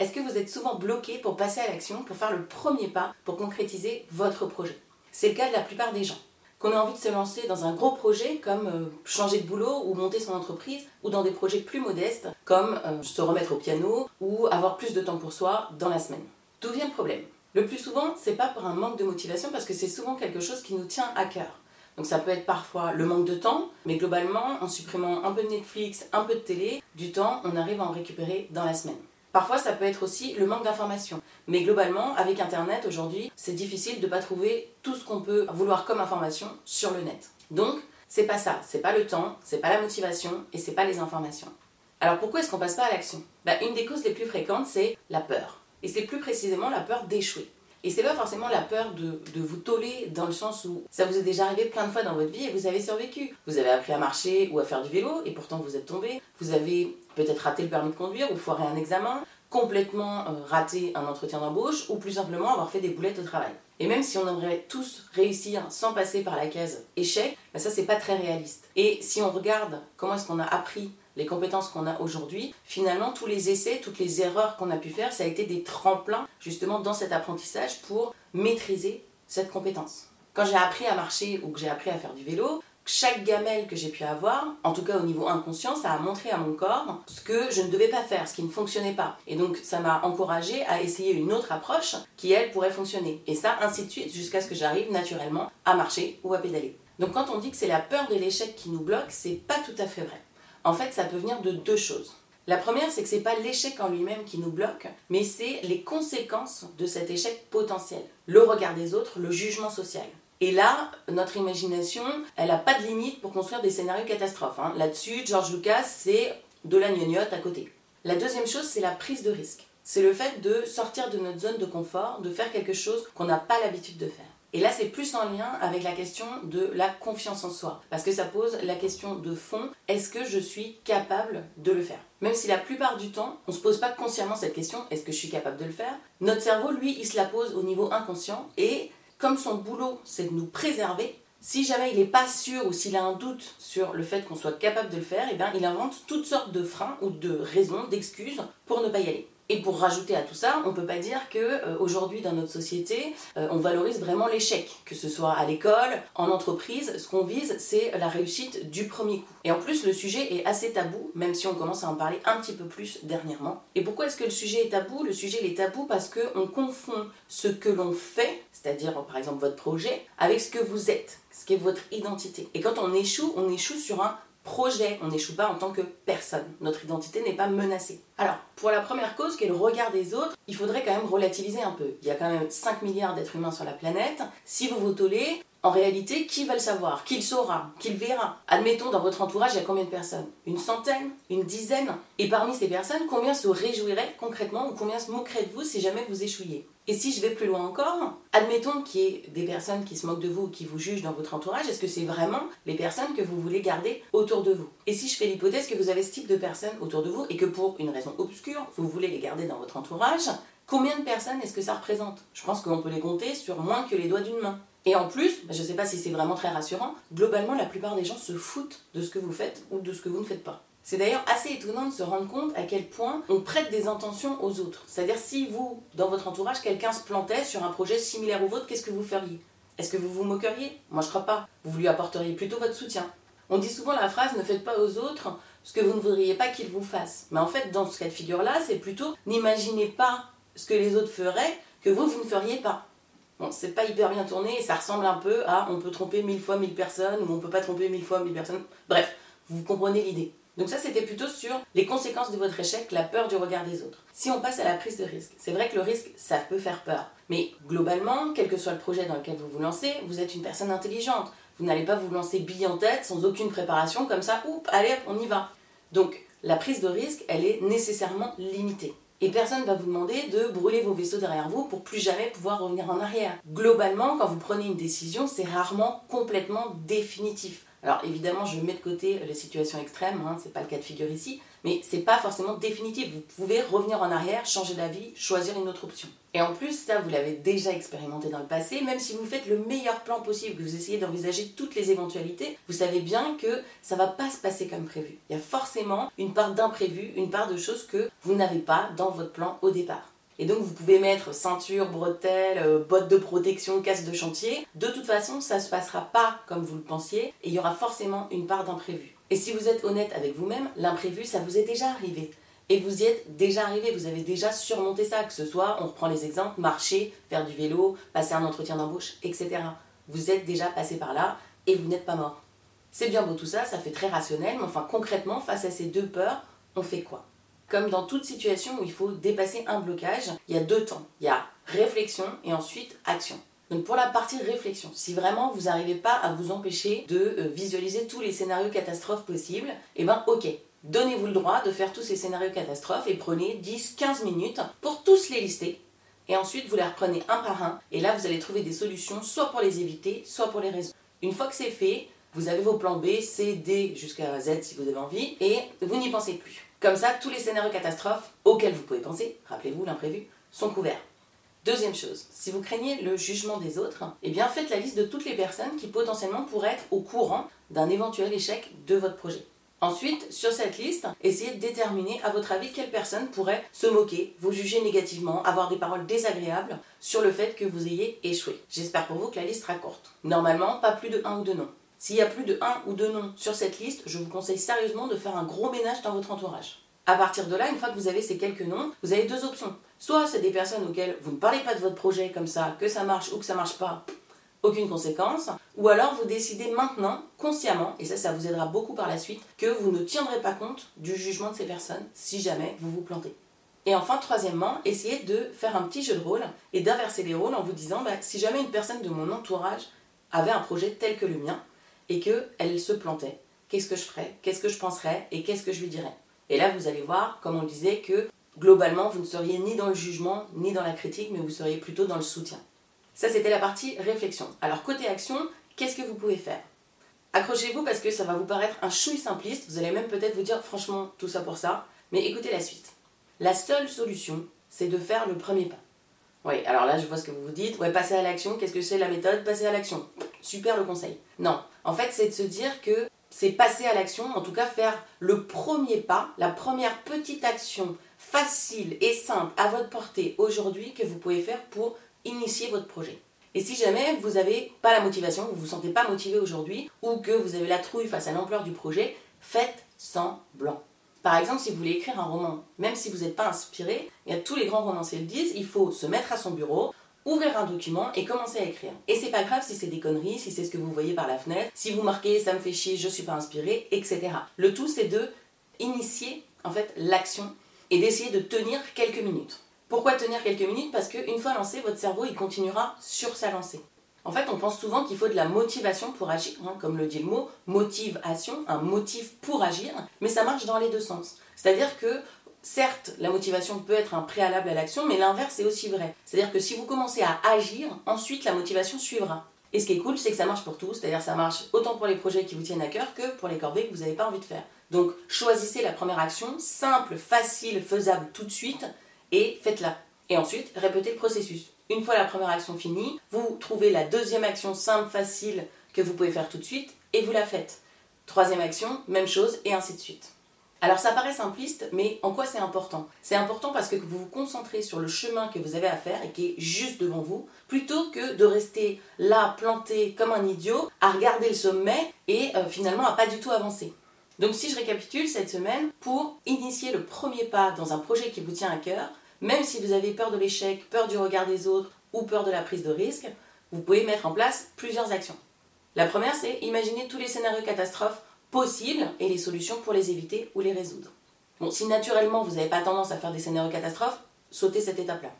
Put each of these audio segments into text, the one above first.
Est-ce que vous êtes souvent bloqué pour passer à l'action, pour faire le premier pas, pour concrétiser votre projet? C'est le cas de la plupart des gens. Qu'on a envie de se lancer dans un gros projet comme euh, changer de boulot ou monter son entreprise, ou dans des projets plus modestes comme euh, se remettre au piano ou avoir plus de temps pour soi dans la semaine. D'où vient le problème? Le plus souvent, c'est pas pour un manque de motivation parce que c'est souvent quelque chose qui nous tient à cœur. Donc ça peut être parfois le manque de temps, mais globalement, en supprimant un peu de Netflix, un peu de télé, du temps, on arrive à en récupérer dans la semaine. Parfois, ça peut être aussi le manque d'informations. Mais globalement, avec Internet aujourd'hui, c'est difficile de ne pas trouver tout ce qu'on peut vouloir comme information sur le net. Donc, c'est pas ça. C'est pas le temps, c'est pas la motivation et c'est pas les informations. Alors pourquoi est-ce qu'on passe pas à l'action? Bah, Une des causes les plus fréquentes, c'est la peur. Et c'est plus précisément la peur d'échouer. Et c'est pas forcément la peur de, de, vous toller dans le sens où ça vous est déjà arrivé plein de fois dans votre vie et vous avez survécu. Vous avez appris à marcher ou à faire du vélo et pourtant vous êtes tombé. Vous avez peut-être raté le permis de conduire ou foiré un examen, complètement euh, raté un entretien d'embauche ou plus simplement avoir fait des boulettes au travail. Et même si on aimerait tous réussir sans passer par la case échec, bah ça c'est pas très réaliste. Et si on regarde comment est-ce qu'on a appris les compétences qu'on a aujourd'hui, finalement, tous les essais, toutes les erreurs qu'on a pu faire, ça a été des tremplins justement dans cet apprentissage pour maîtriser cette compétence. Quand j'ai appris à marcher ou que j'ai appris à faire du vélo, chaque gamelle que j'ai pu avoir, en tout cas au niveau inconscient, ça a montré à mon corps ce que je ne devais pas faire, ce qui ne fonctionnait pas. Et donc ça m'a encouragé à essayer une autre approche qui, elle, pourrait fonctionner. Et ça, ainsi de suite, jusqu'à ce que j'arrive naturellement à marcher ou à pédaler. Donc quand on dit que c'est la peur de l'échec qui nous bloque, c'est pas tout à fait vrai. En fait, ça peut venir de deux choses. La première, c'est que ce n'est pas l'échec en lui-même qui nous bloque, mais c'est les conséquences de cet échec potentiel. Le regard des autres, le jugement social. Et là, notre imagination, elle n'a pas de limite pour construire des scénarios catastrophes. Hein. Là-dessus, George Lucas, c'est de la gnognotte à côté. La deuxième chose, c'est la prise de risque. C'est le fait de sortir de notre zone de confort, de faire quelque chose qu'on n'a pas l'habitude de faire. Et là, c'est plus en lien avec la question de la confiance en soi. Parce que ça pose la question de fond, est-ce que je suis capable de le faire? Même si la plupart du temps, on ne se pose pas consciemment cette question, est-ce que je suis capable de le faire? Notre cerveau, lui, il se la pose au niveau inconscient. Et comme son boulot, c'est de nous préserver, si jamais il n'est pas sûr ou s'il a un doute sur le fait qu'on soit capable de le faire, eh bien, il invente toutes sortes de freins ou de raisons, d'excuses pour ne pas y aller. Et pour rajouter à tout ça, on ne peut pas dire que euh, aujourd'hui dans notre société, euh, on valorise vraiment l'échec, que ce soit à l'école, en entreprise, ce qu'on vise, c'est la réussite du premier coup. Et en plus, le sujet est assez tabou, même si on commence à en parler un petit peu plus dernièrement. Et pourquoi est-ce que le sujet est tabou? Le sujet est tabou parce qu'on confond ce que l'on fait, c'est-à-dire par exemple votre projet, avec ce que vous êtes, ce qui est votre identité. Et quand on échoue, on échoue sur un projet, on n'échoue pas en tant que personne. Notre identité n'est pas menacée. Alors, pour la première cause, qui est le regard des autres, il faudrait quand même relativiser un peu. Il y a quand même 5 milliards d'êtres humains sur la planète. Si vous vous tolez, en réalité, qui va le savoir? Qui le saura? Qui le verra? Admettons, dans votre entourage, il y a combien de personnes? Une centaine? Une dizaine? Et parmi ces personnes, combien se réjouiraient concrètement ou combien se moqueraient de vous si jamais vous échouiez? Et si je vais plus loin encore, admettons qu'il y ait des personnes qui se moquent de vous ou qui vous jugent dans votre entourage, est-ce que c'est vraiment les personnes que vous voulez garder autour de vous? Et si je fais l'hypothèse que vous avez ce type de personnes autour de vous et que pour une raison obscure, vous voulez les garder dans votre entourage, combien de personnes est-ce que ça représente? Je pense qu'on peut les compter sur moins que les doigts d'une main. Et en plus, bah, je ne sais pas si c'est vraiment très rassurant, globalement la plupart des gens se foutent de ce que vous faites ou de ce que vous ne faites pas. C'est d'ailleurs assez étonnant de se rendre compte à quel point on prête des intentions aux autres. C'est-à-dire si vous, dans votre entourage, quelqu'un se plantait sur un projet similaire au vôtre, qu'est-ce que vous feriez? Est-ce que vous vous moqueriez? Moi je crois pas. Vous lui apporteriez plutôt votre soutien. On dit souvent la phrase ne faites pas aux autres ce que vous ne voudriez pas qu'ils vous fassent. Mais en fait, dans ce cas de figure-là, c'est plutôt n'imaginez pas ce que les autres feraient que vous, vous ne feriez pas. Bon, c'est pas hyper bien tourné et ça ressemble un peu à on peut tromper mille fois mille personnes ou on peut pas tromper mille fois mille personnes. Bref, vous comprenez l'idée. Donc ça, c'était plutôt sur les conséquences de votre échec, la peur du regard des autres. Si on passe à la prise de risque, c'est vrai que le risque, ça peut faire peur. Mais globalement, quel que soit le projet dans lequel vous vous lancez, vous êtes une personne intelligente. Vous n'allez pas vous lancer bille en tête, sans aucune préparation, comme ça, oups, allez, on y va. Donc, la prise de risque, elle est nécessairement limitée. Et personne ne va vous demander de brûler vos vaisseaux derrière vous pour plus jamais pouvoir revenir en arrière. Globalement, quand vous prenez une décision, c'est rarement complètement définitif. Alors évidemment, je mets de côté les situations extrêmes, hein, c'est pas le cas de figure ici, mais c'est pas forcément définitif. Vous pouvez revenir en arrière, changer d'avis, choisir une autre option. Et en plus, ça, vous l'avez déjà expérimenté dans le passé, même si vous faites le meilleur plan possible, que vous essayez d'envisager toutes les éventualités, vous savez bien que ça va pas se passer comme prévu. Il y a forcément une part d'imprévu, une part de choses que vous n'avez pas dans votre plan au départ. Et donc vous pouvez mettre ceinture, bretelles, euh, bottes de protection, casque de chantier. De toute façon, ça ne se passera pas comme vous le pensiez et il y aura forcément une part d'imprévu. Et si vous êtes honnête avec vous-même, l'imprévu, ça vous est déjà arrivé. Et vous y êtes déjà arrivé, vous avez déjà surmonté ça, que ce soit, on reprend les exemples, marcher, faire du vélo, passer un entretien d'embauche, etc. Vous êtes déjà passé par là et vous n'êtes pas mort. C'est bien beau tout ça, ça fait très rationnel, mais enfin concrètement, face à ces deux peurs, on fait quoi? Comme dans toute situation où il faut dépasser un blocage, il y a deux temps. Il y a réflexion et ensuite action. Donc pour la partie réflexion, si vraiment vous n'arrivez pas à vous empêcher de euh, visualiser tous les scénarios catastrophes possibles, eh ben ok, donnez-vous le droit de faire tous ces scénarios catastrophes et prenez 10-15 minutes pour tous les lister. Et ensuite vous les reprenez un par un et là vous allez trouver des solutions soit pour les éviter, soit pour les résoudre. Une fois que c'est fait, vous avez vos plans B, C, D jusqu'à Z si vous avez envie et vous n'y pensez plus. Comme ça, tous les scénarios catastrophes auxquels vous pouvez penser, rappelez-vous l'imprévu, sont couverts. Deuxième chose, si vous craignez le jugement des autres, eh bien faites la liste de toutes les personnes qui potentiellement pourraient être au courant d'un éventuel échec de votre projet. Ensuite, sur cette liste, essayez de déterminer à votre avis quelles personnes pourraient se moquer, vous juger négativement, avoir des paroles désagréables sur le fait que vous ayez échoué. J'espère pour vous que la liste sera courte. Normalement, pas plus de un ou deux noms. S'il y a plus de un ou deux noms sur cette liste, je vous conseille sérieusement de faire un gros ménage dans votre entourage. À partir de là, une fois que vous avez ces quelques noms, vous avez deux options. Soit c'est des personnes auxquelles vous ne parlez pas de votre projet comme ça, que ça marche ou que ça marche pas, aucune conséquence. Ou alors vous décidez maintenant, consciemment, et ça, ça vous aidera beaucoup par la suite, que vous ne tiendrez pas compte du jugement de ces personnes si jamais vous vous plantez. Et enfin, troisièmement, essayez de faire un petit jeu de rôle et d'inverser les rôles en vous disant bah, si jamais une personne de mon entourage avait un projet tel que le mien, et qu'elle se plantait. Qu'est-ce que je ferais? Qu'est-ce que je penserais? Et qu'est-ce que je lui dirais? Et là, vous allez voir, comme on disait, que globalement, vous ne seriez ni dans le jugement, ni dans la critique, mais vous seriez plutôt dans le soutien. Ça, c'était la partie réflexion. Alors, côté action, qu'est-ce que vous pouvez faire? Accrochez-vous parce que ça va vous paraître un chouille simpliste. Vous allez même peut-être vous dire, franchement, tout ça pour ça. Mais écoutez la suite. La seule solution, c'est de faire le premier pas. Oui, alors là, je vois ce que vous vous dites. Ouais, passer à l'action, qu'est-ce que c'est la méthode? Passer à l'action. Super le conseil. Non, en fait, c'est de se dire que c'est passer à l'action, en tout cas faire le premier pas, la première petite action facile et simple à votre portée aujourd'hui que vous pouvez faire pour initier votre projet. Et si jamais vous n'avez pas la motivation, vous ne vous sentez pas motivé aujourd'hui, ou que vous avez la trouille face à l'ampleur du projet, faites semblant. Par exemple, si vous voulez écrire un roman, même si vous n'êtes pas inspiré, et tous les grands romanciers le disent, il faut se mettre à son bureau, ouvrir un document et commencer à écrire. Et c'est pas grave si c'est des conneries, si c'est ce que vous voyez par la fenêtre, si vous marquez ça me fait chier, je suis pas inspiré, etc. Le tout c'est de initier en fait l'action et d'essayer de tenir quelques minutes. Pourquoi tenir quelques minutes? Parce qu'une fois lancé, votre cerveau il continuera sur sa lancée. En fait, on pense souvent qu'il faut de la motivation pour agir, hein, comme le dit le mot, motivation, un motif pour agir, mais ça marche dans les deux sens. C'est-à-dire que certes, la motivation peut être un préalable à l'action, mais l'inverse est aussi vrai. C'est-à-dire que si vous commencez à agir, ensuite la motivation suivra. Et ce qui est cool, c'est que ça marche pour tous, c'est-à-dire ça marche autant pour les projets qui vous tiennent à cœur que pour les corvées que vous n'avez pas envie de faire. Donc choisissez la première action, simple, facile, faisable tout de suite, et faites-la. Et ensuite, répétez le processus. Une fois la première action finie, vous trouvez la deuxième action simple, facile, que vous pouvez faire tout de suite, et vous la faites. Troisième action, même chose, et ainsi de suite. Alors ça paraît simpliste, mais en quoi c'est important? C'est important parce que vous vous concentrez sur le chemin que vous avez à faire et qui est juste devant vous, plutôt que de rester là planté comme un idiot à regarder le sommet et euh, finalement à pas du tout avancer. Donc si je récapitule cette semaine, pour initier le premier pas dans un projet qui vous tient à cœur, même si vous avez peur de l'échec, peur du regard des autres ou peur de la prise de risque, vous pouvez mettre en place plusieurs actions. La première, c'est imaginer tous les scénarios catastrophes possibles et les solutions pour les éviter ou les résoudre. Bon, si naturellement vous n'avez pas tendance à faire des scénarios catastrophes, sautez cette étape-là.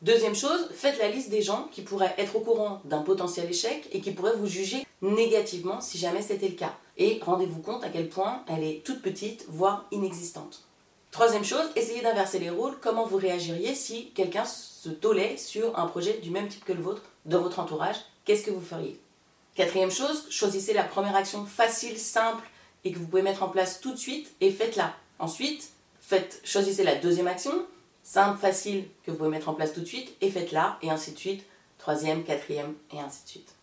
Deuxième chose, faites la liste des gens qui pourraient être au courant d'un potentiel échec et qui pourraient vous juger négativement si jamais c'était le cas. Et rendez-vous compte à quel point elle est toute petite, voire inexistante. Troisième chose, essayez d'inverser les rôles. Comment vous réagiriez si quelqu'un se tolait sur un projet du même type que le vôtre dans votre entourage? Qu'est-ce que vous feriez? Quatrième chose, choisissez la première action facile, simple et que vous pouvez mettre en place tout de suite et faites-la. Ensuite, Faites, choisissez la deuxième action, simple, facile, que vous pouvez mettre en place tout de suite, et faites-la, et ainsi de suite, troisième, quatrième, et ainsi de suite.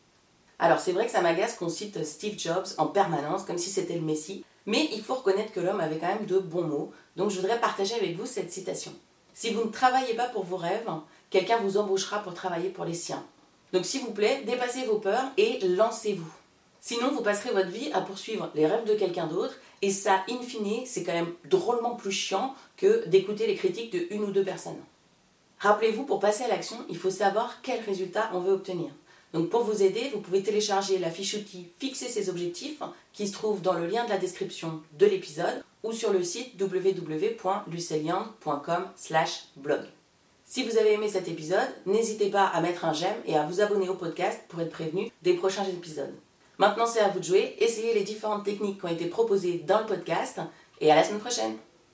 Alors c'est vrai que ça m'agace qu'on cite Steve Jobs en permanence, comme si c'était le Messie, mais il faut reconnaître que l'homme avait quand même de bons mots, donc je voudrais partager avec vous cette citation. Si vous ne travaillez pas pour vos rêves, quelqu'un vous embauchera pour travailler pour les siens. Donc s'il vous plaît, dépassez vos peurs et lancez-vous. Sinon, vous passerez votre vie à poursuivre les rêves de quelqu'un d'autre, et ça, in fine, c'est quand même drôlement plus chiant que d'écouter les critiques de une ou deux personnes. Rappelez-vous, pour passer à l'action, il faut savoir quel résultat on veut obtenir. Donc pour vous aider, vous pouvez télécharger la fiche outil Fixer ses objectifs qui se trouve dans le lien de la description de l'épisode ou sur le site www.lucelian.com/blog. Si vous avez aimé cet épisode, n'hésitez pas à mettre un j'aime et à vous abonner au podcast pour être prévenu des prochains épisodes. Maintenant, c'est à vous de jouer. Essayez les différentes techniques qui ont été proposées dans le podcast et à la semaine prochaine.